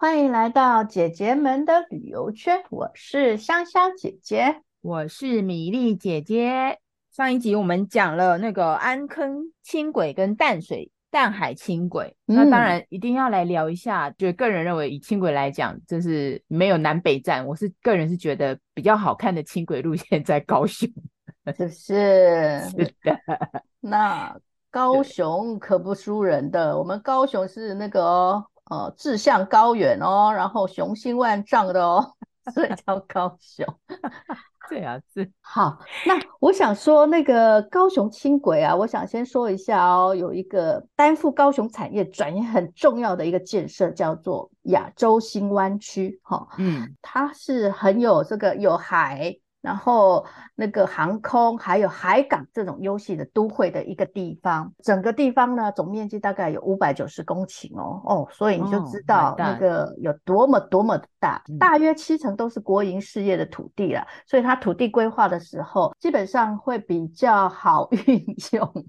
欢迎来到姐姐们的旅游圈。我是香香姐姐，我是米粒姐姐。上一集我们讲了那个安坑轻轨跟淡水淡海轻轨，嗯、那当然一定要来聊一下。就个人认为，以轻轨来讲，就是没有南北站。我是个人是觉得比较好看的轻轨路线在高雄，是不是？是的。那高雄可不输人的，我们高雄是那个、哦。呃，志向高远哦，然后雄心万丈的哦，所以叫高雄。对啊，是。好，那我想说那个高雄轻轨啊，我想先说一下哦，有一个担负高雄产业转移很重要的一个建设，叫做亚洲新湾区。哈、哦，嗯，它是很有这个有海。然后那个航空还有海港这种优势的都会的一个地方，整个地方呢，总面积大概有五百九十公顷哦哦，所以你就知道那个有多么多么的大，哦、大约七成都是国营事业的土地了，所以它土地规划的时候基本上会比较好 运用。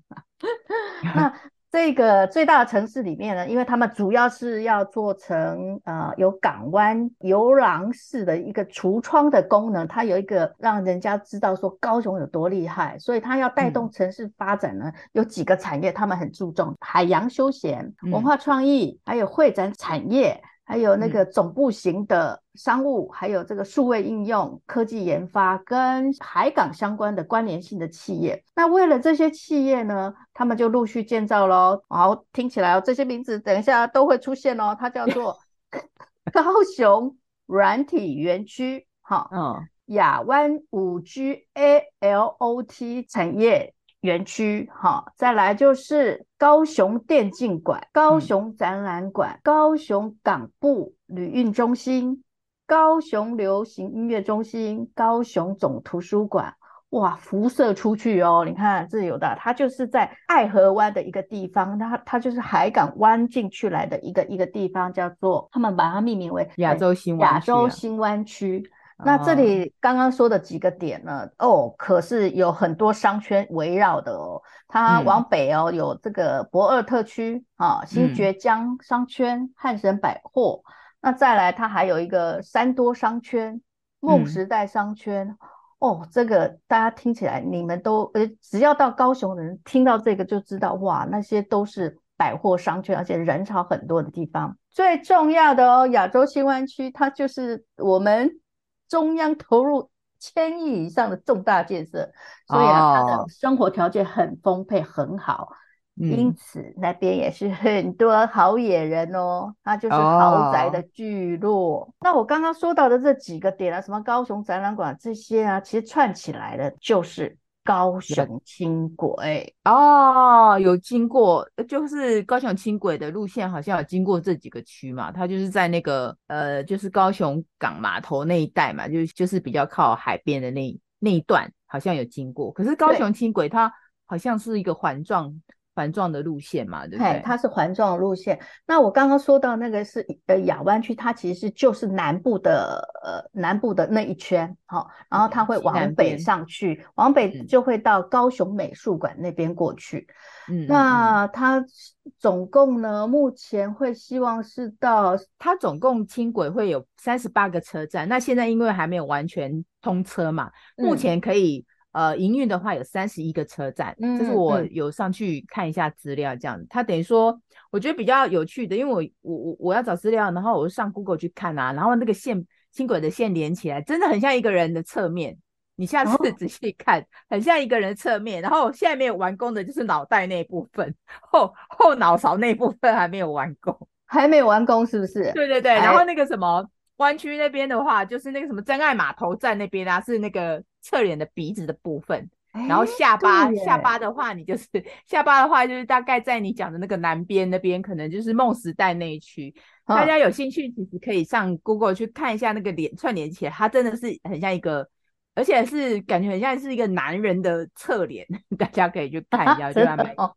那这个最大的城市里面呢，因为他们主要是要做成呃有港湾游廊式的一个橱窗的功能，它有一个让人家知道说高雄有多厉害，所以它要带动城市发展呢，嗯、有几个产业他们很注重：海洋休闲、文化创意，还有会展产业。还有那个总部型的商务，嗯、还有这个数位应用、科技研发跟海港相关的关联性的企业。那为了这些企业呢，他们就陆续建造喽。好，听起来哦，这些名字等一下都会出现哦。它叫做 高雄软体园区，哈，嗯，亚湾五 G A L O T 产业。园区，好，再来就是高雄电竞馆、高雄展览馆、嗯、高雄港埠旅运中心、高雄流行音乐中心、高雄总图书馆，哇，辐射出去哦！你看这有的，它就是在爱河湾的一个地方，它它就是海港湾进去来的一个一个地方，叫做他们把它命名为亚洲新湾亚洲新湾区。那这里刚刚说的几个点呢？哦，可是有很多商圈围绕的哦。它往北哦，有这个博尔特区啊，新崛江商圈、汉神百货。那再来，它还有一个三多商圈、梦时代商圈。哦，这个大家听起来，你们都呃，只要到高雄的人听到这个就知道，哇，那些都是百货商圈，而且人潮很多的地方。最重要的哦，亚洲新湾区，它就是我们。中央投入千亿以上的重大建设，所以啊，他的生活条件很丰沛，很好，嗯、因此那边也是很多好野人哦，它就是豪宅的聚落。哦、那我刚刚说到的这几个点啊，什么高雄展览馆这些啊，其实串起来的就是。高雄轻轨哦，有经过，就是高雄轻轨的路线好像有经过这几个区嘛，它就是在那个呃，就是高雄港码头那一带嘛，就就是比较靠海边的那那一段，好像有经过。可是高雄轻轨它好像是一个环状。环状的路线嘛，对不对？它是环状路线。那我刚刚说到那个是呃亚湾区，它其实是就是南部的呃南部的那一圈，好、哦，然后它会往北上去，往北就会到高雄美术馆那边过去。嗯，那它总共呢，目前会希望是到它总共轻轨会有三十八个车站。那现在因为还没有完全通车嘛，目前可以。呃，营运的话有三十一个车站，这、嗯、是我有上去看一下资料，这样子。它等于说，我觉得比较有趣的，因为我我我我要找资料，然后我就上 Google 去看啊，然后那个线轻轨的线连起来，真的很像一个人的侧面。你下次 仔细看，哦、很像一个人侧面。然后现在没有完工的就是脑袋那部分，后后脑勺那部分还没有完工，还没有完工是不是？对对对。然后那个什么。湾区那边的话，就是那个什么真爱码头站那边啊，是那个侧脸的鼻子的部分。然后下巴下巴的话，你就是下巴的话，就是大概在你讲的那个南边那边，可能就是梦时代那一区。哦、大家有兴趣，其实可以上 Google 去看一下那个脸串联起来，它真的是很像一个，而且是感觉很像是一个男人的侧脸，大家可以去看一下，就还蛮、哦、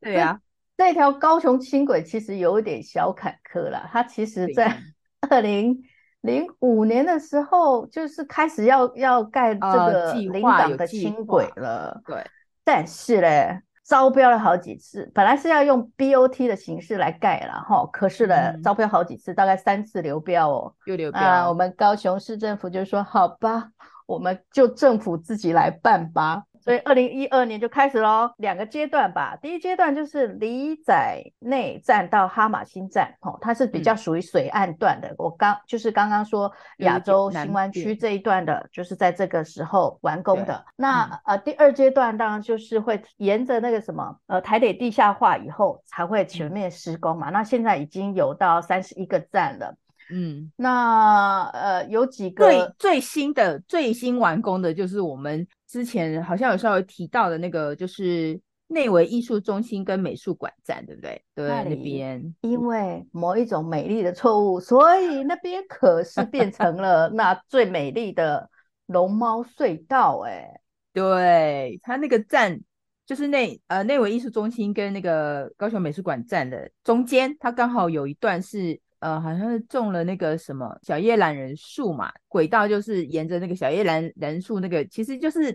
对呀、啊。这条高雄轻轨其实有一点小坎坷啦，它其实在二零。零五年的时候，就是开始要要盖这个临港的轻轨了，呃、对。但是嘞，招标了好几次，本来是要用 BOT 的形式来盖了哈，可是呢，嗯、招标好几次，大概三次流标哦，又流标。啊，我们高雄市政府就说：“好吧，我们就政府自己来办吧。”所以二零一二年就开始喽，两个阶段吧。第一阶段就是里仔内站到哈马星站，哦，它是比较属于水岸段的。嗯、我刚就是刚刚说亚洲新湾区这一段的，就是在这个时候完工的。那、嗯、呃，第二阶段当然就是会沿着那个什么呃台北地下化以后才会全面施工嘛。嗯、那现在已经有到三十一个站了。嗯，那呃有几个最最新的最新完工的就是我们。之前好像有稍微提到的那个，就是内围艺术中心跟美术馆站，对不对？对，那边因为某一种美丽的错误，所以那边可是变成了那最美丽的龙猫隧道。哎，对，它那个站就是内呃内围艺术中心跟那个高雄美术馆站的中间，它刚好有一段是。呃，好像是种了那个什么小叶榄仁树嘛，轨道就是沿着那个小叶榄仁树那个，其实就是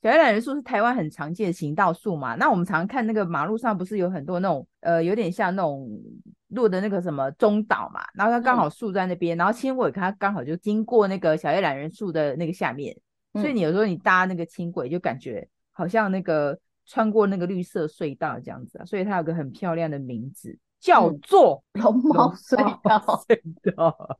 小叶榄仁树是台湾很常见的行道树嘛。那我们常看那个马路上不是有很多那种呃，有点像那种路的那个什么中岛嘛，然后它刚好树在那边，嗯、然后轻轨它刚好就经过那个小叶榄仁树的那个下面，嗯、所以你有时候你搭那个轻轨就感觉好像那个穿过那个绿色隧道这样子啊，所以它有个很漂亮的名字。叫做龙猫 隧道。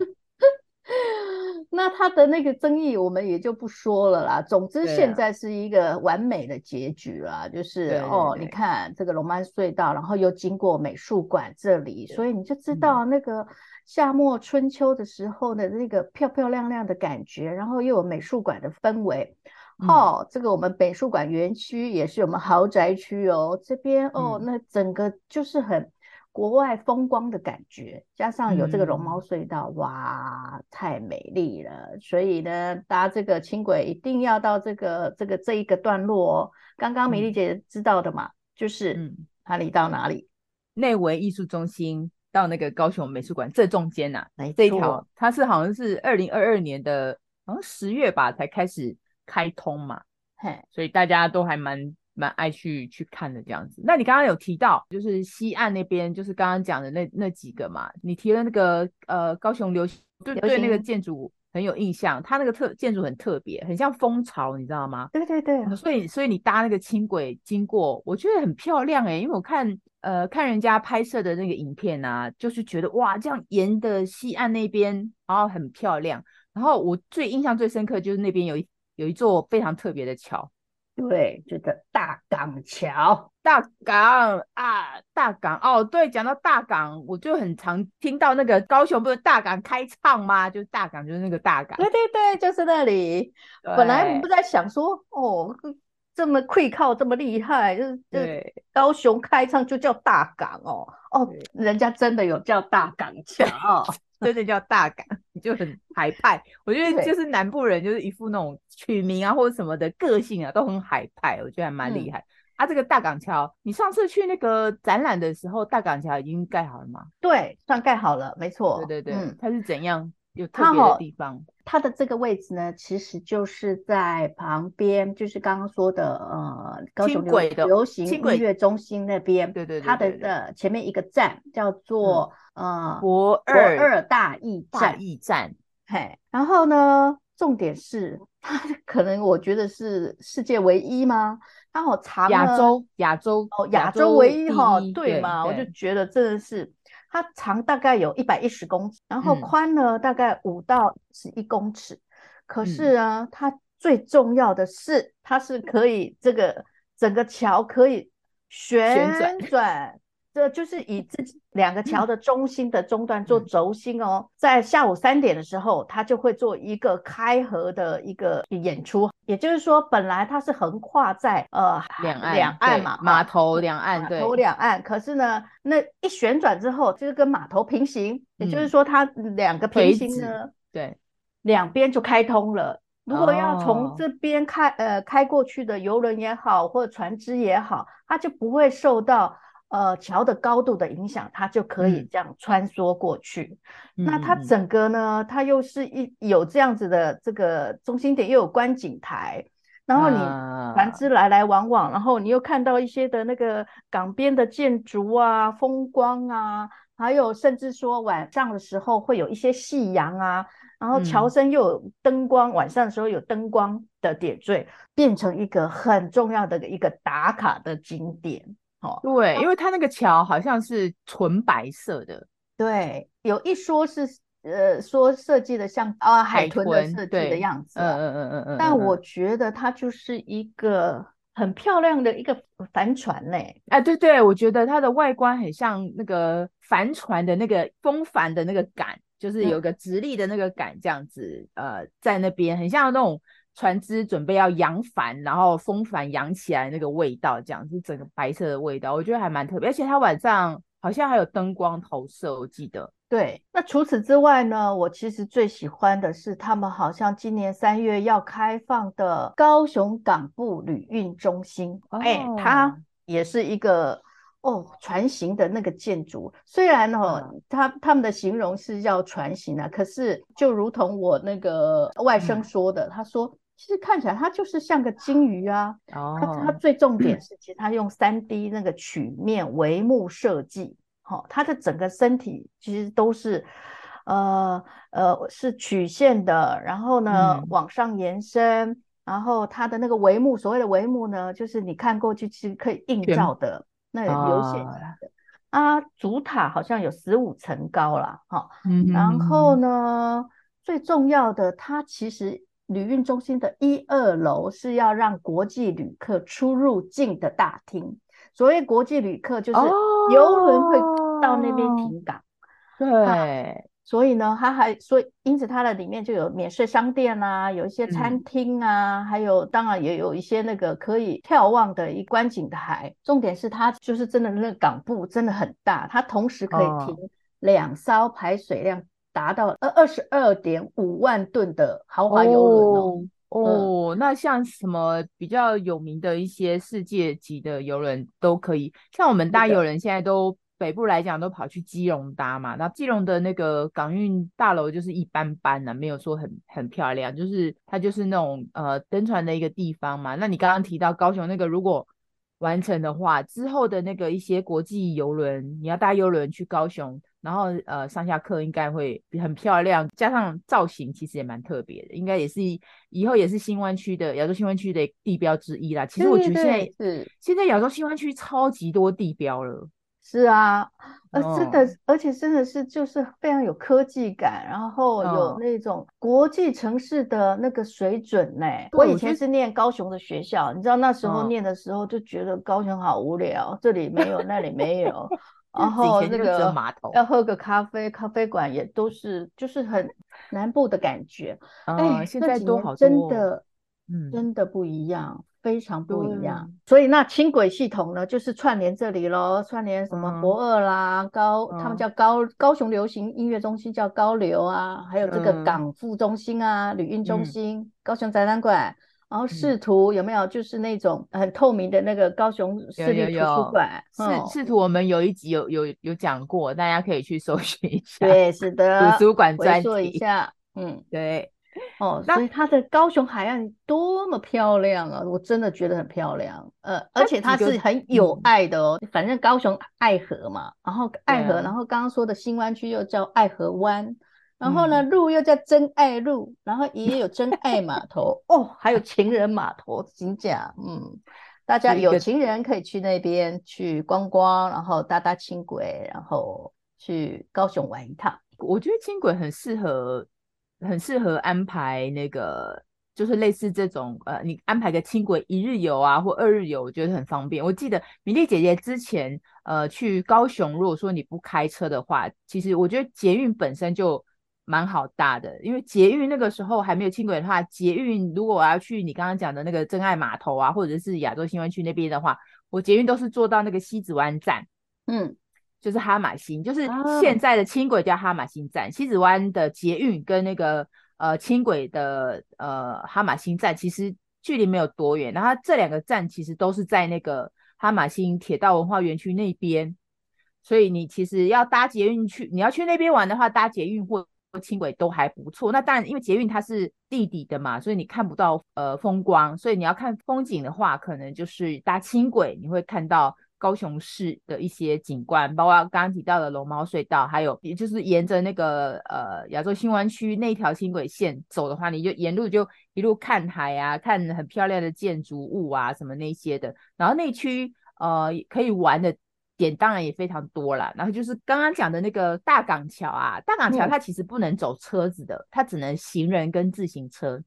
那它的那个争议，我们也就不说了啦。总之，现在是一个完美的结局啦，啊、就是哦，你看这个龙猫隧道，然后又经过美术馆这里，所以你就知道那个夏末春秋的时候的那个漂漂亮亮的感觉，然后又有美术馆的氛围。嗯、哦，这个我们美术馆园区也是我们豪宅区哦，这边哦，那整个就是很。国外风光的感觉，加上有这个龙猫隧道，嗯、哇，太美丽了！所以呢，搭这个轻轨一定要到这个这个这一个段落哦。刚刚美丽姐知道的嘛，嗯、就是哪里到哪里？内惟艺术中心到那个高雄美术馆这中间呐、这一条它是好像是二零二二年的，好像十月吧才开始开通嘛，嘿，所以大家都还蛮。蛮爱去去看的这样子。那你刚刚有提到，就是西岸那边，就是刚刚讲的那那几个嘛。你提了那个呃高雄流行，对行对，那个建筑很有印象。它那个特建筑很特别，很像蜂巢，你知道吗？对对对。所以所以你搭那个轻轨经过，我觉得很漂亮哎、欸，因为我看呃看人家拍摄的那个影片啊，就是觉得哇，这样沿的西岸那边，然后很漂亮。然后我最印象最深刻就是那边有一有一座非常特别的桥。对，这个大港桥，大港啊，大港哦，对，讲到大港，我就很常听到那个高雄不是大港开唱吗？就是大港，就是那个大港，对对对，就是那里。本来我们不在想说，哦，这么会靠这么厉害，就是对高雄开唱就叫大港哦，哦，人家真的有叫大港桥。真的叫大港，你就很海派。我觉得就是南部人，就是一副那种取名啊或者什么的个性啊，都很海派。我觉得还蛮厉害。嗯、啊，这个大港桥，你上次去那个展览的时候，大港桥已经盖好了吗？对，算盖好了，没错。对对对，嗯、它是怎样有特别的地方？它的这个位置呢，其实就是在旁边，就是刚刚说的呃，高雄流行流行音乐中心那边。对对对，它的呃前面一个站叫做。嗯呃，博二驳二大驿站，大义站，嘿，然后呢，重点是它可能我觉得是世界唯一吗？它好长，亚洲亚洲哦，亚洲唯一哈，对嘛？我就觉得真的是它长大概有一百一十公尺，然后宽呢、嗯、大概五到十一公尺。可是呢，嗯、它最重要的是，它是可以这个整个桥可以旋转。这就是以自己两个桥的中心的中段做轴心哦，嗯、在下午三点的时候，他就会做一个开合的一个演出。也就是说，本来它是横跨在呃两岸两岸嘛，码头两岸对，码头两岸。可是呢，那一旋转之后，就是跟码头平行，嗯、也就是说，它两个平行呢，对，两边就开通了。如果要从这边开、哦、呃开过去的游轮也好，或者船只也好，它就不会受到呃桥的高度的影响，它就可以这样穿梭过去。嗯、那它整个呢，它又是一有这样子的这个中心点，又有观景台，然后你船只来来往往，啊、然后你又看到一些的那个港边的建筑啊、风光啊，还有甚至说晚上的时候会有一些夕阳啊。然后桥身又有灯光，嗯、晚上的时候有灯光的点缀，变成一个很重要的一个打卡的景点。哦，对，因为它那个桥好像是纯白色的。对，有一说是呃说设计的像啊海豚的设计的样子。嗯嗯嗯嗯嗯。但我觉得它就是一个很漂亮的一个帆船呢。哎，对对，我觉得它的外观很像那个帆船的那个风帆的那个杆。就是有个直立的那个杆这样子，嗯、呃，在那边很像那种船只准备要扬帆，然后风帆扬起来那个味道，这样是整个白色的味道，我觉得还蛮特别。而且它晚上好像还有灯光投射，我记得。对，那除此之外呢，我其实最喜欢的是他们好像今年三月要开放的高雄港埠旅运中心，哎、哦，它也是一个。哦，船型的那个建筑，虽然哦，他他们的形容是叫船型啊，可是就如同我那个外甥说的，嗯、他说其实看起来它就是像个金鱼啊。哦，它它最重点是，其实它用三 D 那个曲面帷幕设计，好、哦，它的整个身体其实都是呃呃是曲线的，然后呢、嗯、往上延伸，然后它的那个帷幕，所谓的帷幕呢，就是你看过去其实可以映照的。那有流线型的啊，主塔好像有十五层高啦。哈，然后呢，最重要的，它其实旅运中心的一二楼是要让国际旅客出入境的大厅。所谓国际旅客，就是游轮会到那边停港，对。所以呢，它还所以因此它的里面就有免税商店啊，有一些餐厅啊，嗯、还有当然也有一些那个可以眺望的一观景台。重点是它就是真的那个港埠真的很大，它同时可以停两艘排水量达到二二十二点五万吨的豪华游轮哦。哦，那像什么比较有名的一些世界级的游轮都可以，像我们大游轮现在都。北部来讲都跑去基隆搭嘛，那基隆的那个港运大楼就是一般般的，没有说很很漂亮，就是它就是那种呃登船的一个地方嘛。那你刚刚提到高雄那个，如果完成的话，之后的那个一些国际游轮，你要搭游轮去高雄，然后呃上下课应该会很漂亮，加上造型其实也蛮特别的，应该也是以后也是新湾区的亚洲新湾区的地标之一啦。其实我觉得现在是现在亚洲新湾区超级多地标了。是啊，呃，真的，而且真的是就是非常有科技感，然后有那种国际城市的那个水准呢。我以前是念高雄的学校，你知道那时候念的时候就觉得高雄好无聊，这里没有，那里没有，然后那个要喝个咖啡，咖啡馆也都是就是很南部的感觉。哎，现在都好多真的，嗯，真的不一样。非常不一样，所以那轻轨系统呢，就是串联这里喽，串联什么博二啦、嗯、高，他们叫高高雄流行音乐中心叫高流啊，还有这个港埠中心啊、嗯、旅运中心、嗯、高雄展览馆，然后视图、嗯、有没有？就是那种很透明的那个高雄市立图书馆。视视图我们有一集有有有讲过，大家可以去搜寻一下。对，是的，图书馆专说一下，嗯，对。哦，所以它的高雄海岸多么漂亮啊！我真的觉得很漂亮，呃，而且它是很有爱的哦。反正高雄爱河嘛，然后爱河，然后刚刚说的新湾区又叫爱河湾，然后呢路又叫真爱路，然后也有真爱码 头哦，还有情人码头，真假？嗯，大家有情人可以去那边去观光，然后搭搭轻轨，然后去高雄玩一趟。我觉得轻轨很适合。很适合安排那个，就是类似这种，呃，你安排个轻轨一日游啊，或二日游，我觉得很方便。我记得米粒姐姐之前，呃，去高雄，如果说你不开车的话，其实我觉得捷运本身就蛮好搭的，因为捷运那个时候还没有轻轨的话，捷运如果我要去你刚刚讲的那个真爱码头啊，或者是亚洲新湾区那边的话，我捷运都是坐到那个西子湾站，嗯。就是哈马星，就是现在的轻轨叫哈马星站，西子湾的捷运跟那个呃轻轨的呃哈马星站其实距离没有多远，然后这两个站其实都是在那个哈马星铁道文化园区那边，所以你其实要搭捷运去，你要去那边玩的话，搭捷运或轻轨都还不错。那当然，因为捷运它是地底的嘛，所以你看不到呃风光，所以你要看风景的话，可能就是搭轻轨，你会看到。高雄市的一些景观，包括刚刚提到的龙猫隧道，还有也就是沿着那个呃亚洲新湾区那条轻轨线走的话，你就沿路就一路看海啊，看很漂亮的建筑物啊什么那些的。然后内区呃可以玩的点当然也非常多啦。然后就是刚刚讲的那个大港桥啊，大港桥它其实不能走车子的，嗯、它只能行人跟自行车，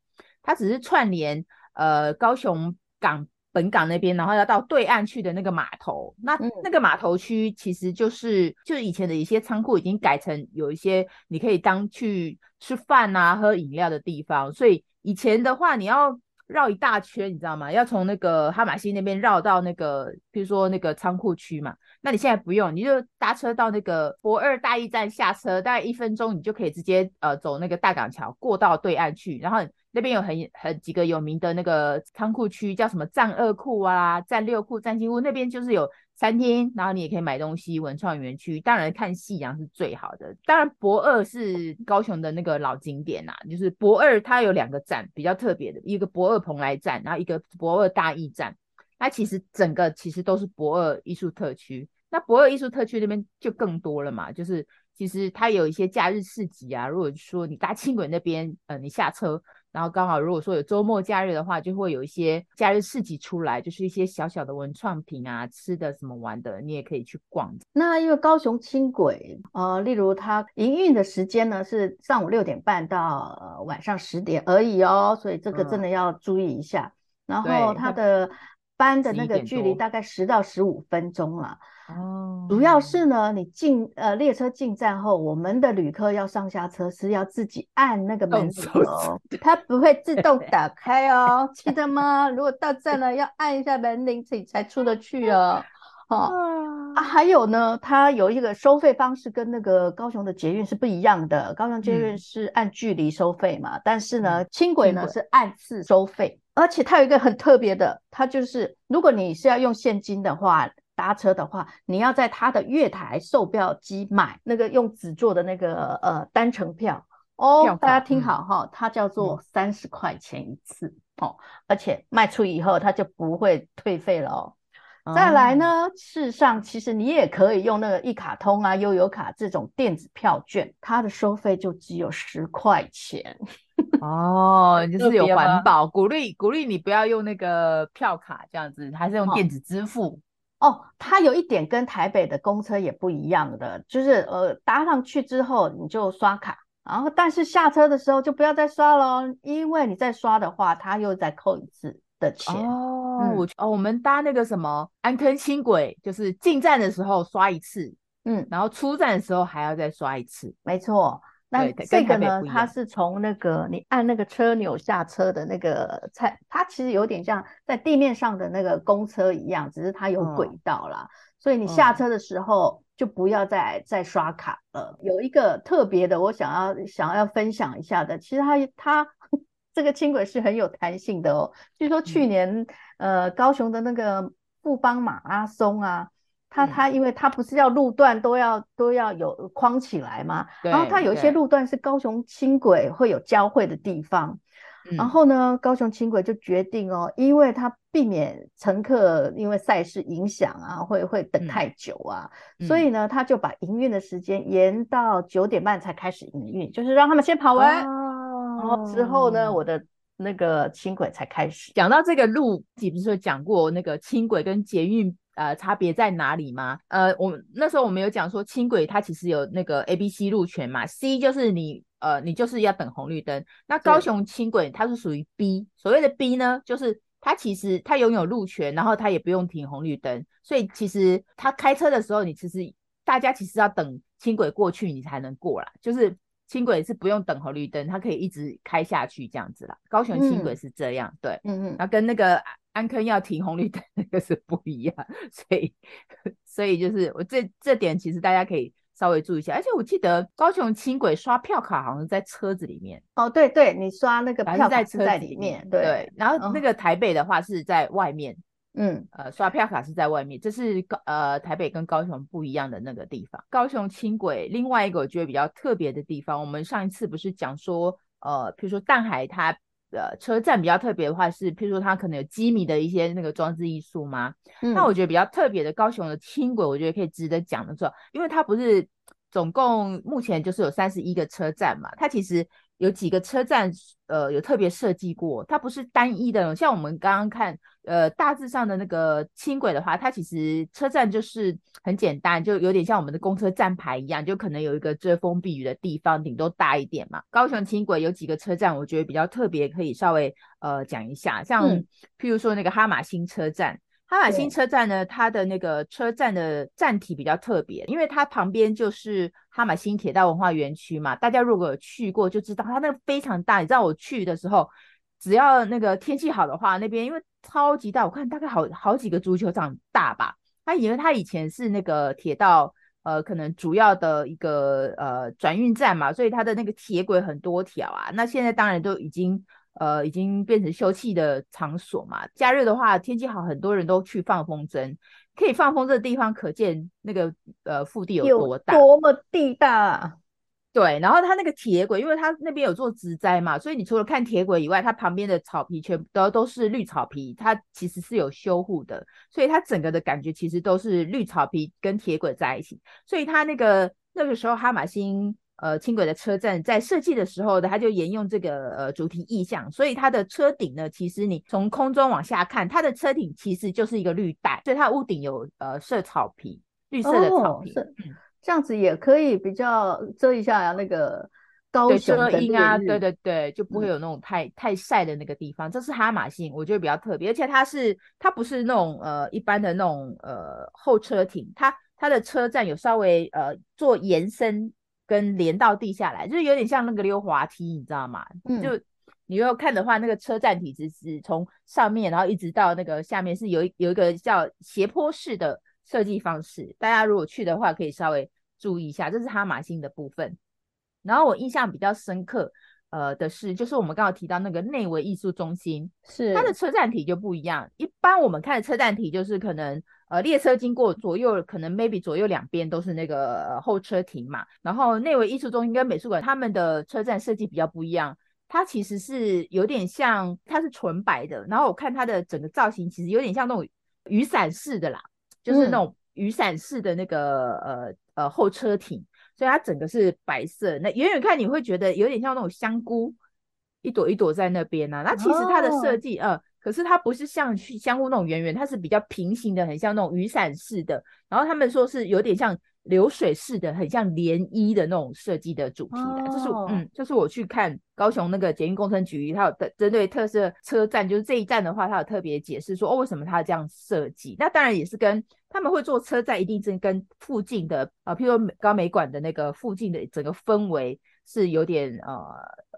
它只是串联呃高雄港。本港那边，然后要到对岸去的那个码头，那那个码头区其实就是、嗯、就是以前的一些仓库已经改成有一些你可以当去吃饭啊、喝饮料的地方，所以以前的话你要绕一大圈，你知道吗？要从那个哈马西那边绕到那个，比如说那个仓库区嘛，那你现在不用，你就搭车到那个博二大驿站下车，大概一分钟你就可以直接呃走那个大港桥过到对岸去，然后。那边有很很几个有名的那个仓库区，叫什么战二库啊、战六库、战七库，那边就是有餐厅，然后你也可以买东西。文创园区，当然看夕阳是最好的。当然，博二是高雄的那个老景点呐、就是博二它有两个站比较特别的，一个博二蓬莱站，然后一个博二大义站。那其实整个其实都是博二艺术特区。那博二艺术特区那边就更多了嘛，就是其实它有一些假日市集啊。如果说你搭轻轨那边，呃，你下车。然后刚好，如果说有周末假日的话，就会有一些假日市集出来，就是一些小小的文创品啊、吃的什么玩的，你也可以去逛。那因为高雄轻轨，呃，例如它营运的时间呢是上午六点半到、呃、晚上十点而已哦，所以这个真的要注意一下。嗯、然后它的班的那个距离大概十到十五分钟了。哦，主要是呢，你进呃列车进站后，我们的旅客要上下车是要自己按那个门铃哦，它不会自动打开哦，记得吗？如果到站了要按一下门铃，自己才出得去哦。哦啊，还有呢，它有一个收费方式跟那个高雄的捷运是不一样的，高雄捷运是按距离收费嘛，嗯、但是呢，轻轨呢是按次收费，而且它有一个很特别的，它就是如果你是要用现金的话。搭车的话，你要在他的月台售票机买那个用纸做的那个呃单程票哦，票大家听好哈，嗯、它叫做三十块钱一次、嗯、哦，而且卖出以后它就不会退费了哦。嗯、再来呢，事实上其实你也可以用那个一卡通啊、悠游卡这种电子票券，它的收费就只有十块钱。哦，就是有环保，鼓励鼓励你不要用那个票卡这样子，还是用电子支付。哦哦，它有一点跟台北的公车也不一样的，就是呃搭上去之后你就刷卡，然后但是下车的时候就不要再刷了，因为你再刷的话，它又再扣一次的钱。哦，嗯、我哦，我们搭那个什么安坑轻轨，就是进站的时候刷一次，嗯，然后出站的时候还要再刷一次，没错。那这个呢，它是从那个你按那个车钮下车的那个菜，它其实有点像在地面上的那个公车一样，只是它有轨道啦。嗯、所以你下车的时候就不要再再刷卡了。嗯、有一个特别的，我想要想要分享一下的，其实它它这个轻轨是很有弹性的哦。据说去年、嗯、呃高雄的那个富邦马拉松啊。它它，因为它不是要路段都要都要有框起来嘛，然后它有一些路段是高雄轻轨会有交汇的地方，然后呢，高雄轻轨就决定哦，因为它避免乘客因为赛事影响啊，会会等太久啊，所以呢，他就把营运的时间延到九点半才开始营运，就是让他们先跑完，然后之后呢，我的那个轻轨才开始。讲到这个路，你不是有讲过那个轻轨跟捷运？呃，差别在哪里吗？呃，我那时候我们有讲说轻轨它其实有那个 A、B、C 路权嘛，C 就是你呃，你就是要等红绿灯。那高雄轻轨它是属于 B，所谓的 B 呢，就是它其实它拥有路权，然后它也不用停红绿灯，所以其实它开车的时候，你其实大家其实要等轻轨过去，你才能过来。就是轻轨是不用等红绿灯，它可以一直开下去这样子啦。高雄轻轨是这样，嗯、对，嗯嗯，那跟那个安坑要停红绿灯那个是不一样，所以所以就是我这这点其实大家可以。稍微注意一下，而且我记得高雄轻轨刷票卡好像在车子里面哦，对对，你刷那个票卡是在里面，对，对。然后那个台北的话是在外面，嗯，呃，刷票卡是在外面，这是高呃台北跟高雄不一样的那个地方。高雄轻轨另外一个我觉得比较特别的地方，我们上一次不是讲说，呃，比如说淡海它。呃，车站比较特别的话是，譬如说它可能有机密的一些那个装置艺术吗？嗯，那我觉得比较特别的高雄的轻轨，我觉得可以值得讲的是，因为它不是总共目前就是有三十一个车站嘛，它其实。有几个车站，呃，有特别设计过，它不是单一的。像我们刚刚看，呃，大致上的那个轻轨的话，它其实车站就是很简单，就有点像我们的公车站牌一样，就可能有一个遮风避雨的地方，顶多大一点嘛。高雄轻轨有几个车站，我觉得比较特别，可以稍微呃讲一下，像譬如说那个哈玛星车站。哈玛星车站呢，它的那个车站的站体比较特别，因为它旁边就是哈玛星铁道文化园区嘛。大家如果有去过就知道，它那个非常大。你知道我去的时候，只要那个天气好的话，那边因为超级大，我看大概好好几个足球场大吧。它因为它以前是那个铁道呃，可能主要的一个呃转运站嘛，所以它的那个铁轨很多条啊。那现在当然都已经。呃，已经变成休憩的场所嘛。假日的话，天气好，很多人都去放风筝。可以放风筝的地方，可见那个呃腹地有多大，多么地大。对，然后它那个铁轨，因为它那边有做植栽嘛，所以你除了看铁轨以外，它旁边的草皮全部都都是绿草皮，它其实是有修护的，所以它整个的感觉其实都是绿草皮跟铁轨在一起。所以它那个那个时候哈马星。呃，轻轨的车站在设计的时候呢，它就沿用这个呃主题意象，所以它的车顶呢，其实你从空中往下看，它的车顶其实就是一个绿带，所以它屋顶有呃设草皮，绿色的草皮，哦嗯、这样子也可以比较遮一下那个高雄的阴啊，对对对，就不会有那种太、嗯、太晒的那个地方。这是哈马星，我觉得比较特别，而且它是它不是那种呃一般的那种呃候车亭，它它的车站有稍微呃做延伸。跟连到地下来，就是有点像那个溜滑梯，你知道吗？嗯、就你要看的话，那个车站体是是从上面，然后一直到那个下面，是有有一个叫斜坡式的设计方式。大家如果去的话，可以稍微注意一下，这是哈马星的部分。然后我印象比较深刻。呃的是，就是我们刚刚提到那个内维艺术中心，是它的车站体就不一样。一般我们看的车站体就是可能呃列车经过左右，可能 maybe 左右两边都是那个、呃、候车亭嘛。然后内维艺术中心跟美术馆他们的车站设计比较不一样，它其实是有点像，它是纯白的。然后我看它的整个造型其实有点像那种雨伞式的啦，就是那种雨伞式的那个、嗯、呃呃候车亭。所以它整个是白色，那远远看你会觉得有点像那种香菇，一朵一朵在那边呢、啊。那其实它的设计，呃，可是它不是像香菇那种圆圆，它是比较平行的，很像那种雨伞式的。然后他们说是有点像流水式的，很像涟漪的那种设计的主题的。就是嗯，就是我去看高雄那个捷运工程局，它有的针对特色车站，就是这一站的话，它有特别解释说，哦，为什么它这样设计？那当然也是跟。他们会做车站，一定是跟附近的啊、呃，譬如说高美馆的那个附近的整个氛围是有点呃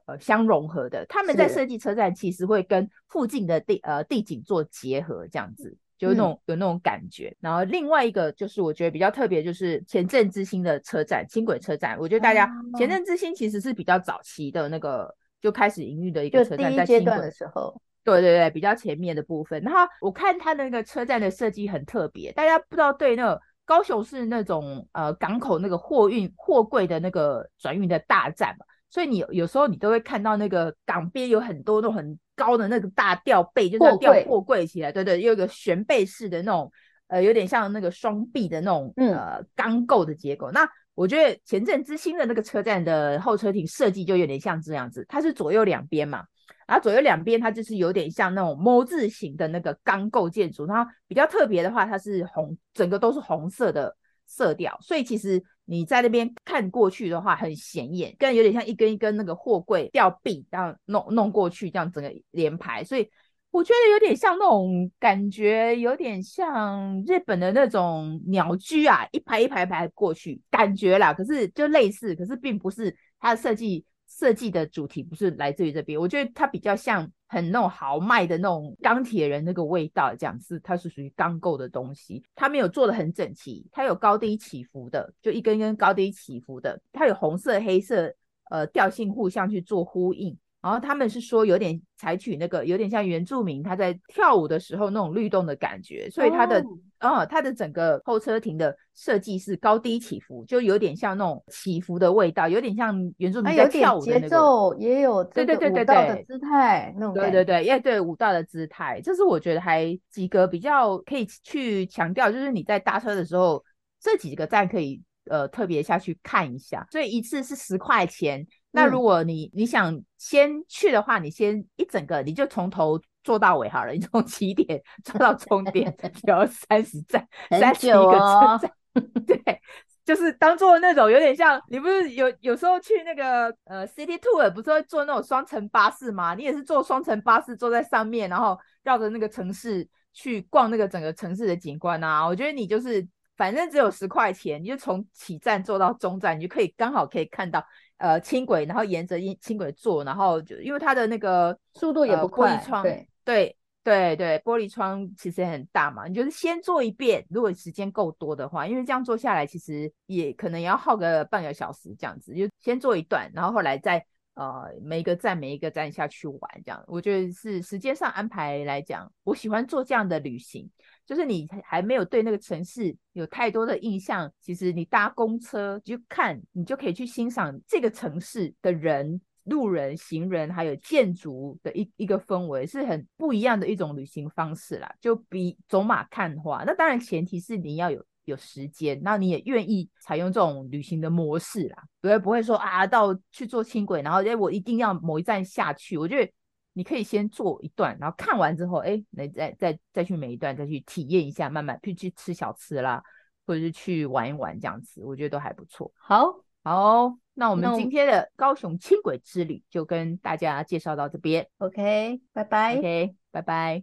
呃相融合的。他们在设计车站，其实会跟附近的地呃地景做结合，这样子就有那种、嗯、有那种感觉。然后另外一个就是我觉得比较特别，就是前镇之星的车站，轻轨车站。我觉得大家、哦、前镇之星其实是比较早期的那个就开始营运的一个车站，在轻轨的时候。对对对，比较前面的部分。然后我看它的那个车站的设计很特别，大家不知道对那个高雄是那种呃港口那个货运货柜的那个转运的大站嘛，所以你有，有时候你都会看到那个港边有很多那种很高的那个大吊背，就是要吊货柜起来，对对，有一个悬背式的那种，呃，有点像那个双臂的那种呃钢构的结构。嗯、那我觉得前镇之星的那个车站的候车亭设计就有点像这样子，它是左右两边嘛。然后左右两边，它就是有点像那种 ㄇ 字形的那个钢构建筑。然后比较特别的话，它是红，整个都是红色的色调。所以其实你在那边看过去的话很显眼，跟有点像一根一根那个货柜吊臂这样弄弄过去，这样整个连排，所以我觉得有点像那种感觉，有点像日本的那种鸟居啊，一排一排一排过去，感觉啦，可是就类似，可是并不是它的设计。设计的主题不是来自于这边，我觉得它比较像很那种豪迈的那种钢铁人那个味道，这样是它是属于钢构的东西，它没有做的很整齐，它有高低起伏的，就一根根高低起伏的，它有红色、黑色，呃，调性互相去做呼应。然后他们是说有点采取那个有点像原住民他在跳舞的时候那种律动的感觉，所以它的哦，哦，它的整个候车亭的设计是高低起伏，就有点像那种起伏的味道，有点像原住民在跳舞的那个节奏，也有对对对对对的姿态那种对对对，也对舞蹈的姿态，这是我觉得还几个比较可以去强调，就是你在搭车的时候这几个站可以呃特别下去看一下，所以一次是十块钱。那如果你你想先去的话，你先一整个你就从头坐到尾好了，你从起点坐到终点，只要三十 站，三十一个车站，对，就是当做那种有点像你不是有有时候去那个呃 City Tour 不是会坐那种双层巴士吗？你也是坐双层巴士坐在上面，然后绕着那个城市去逛那个整个城市的景观啊。我觉得你就是反正只有十块钱，你就从起站坐到终站，你就可以刚好可以看到。呃，轻轨，然后沿着轻轻轨坐，然后就因为它的那个速度也不快，呃、玻璃窗，对对对对，玻璃窗其实很大嘛。你就是先坐一遍，如果时间够多的话，因为这样坐下来其实也可能要耗个半个小时这样子，就先坐一段，然后后来再呃每一个站每一个站下去玩这样。我觉得是时间上安排来讲，我喜欢做这样的旅行。就是你还没有对那个城市有太多的印象，其实你搭公车去看，你就可以去欣赏这个城市的人、路人、行人，还有建筑的一一个氛围，是很不一样的一种旅行方式啦。就比走马看花，那当然前提是你要有有时间，那你也愿意采用这种旅行的模式啦，不会不会说啊，到去坐轻轨，然后哎我一定要某一站下去，我觉得。你可以先做一段，然后看完之后，哎，你再再再去每一段再去体验一下，慢慢去去吃小吃啦，或者是去玩一玩这样子，我觉得都还不错。好，好，那我们今天的高雄轻轨之旅就跟大家介绍到这边。OK，拜拜。OK，拜拜。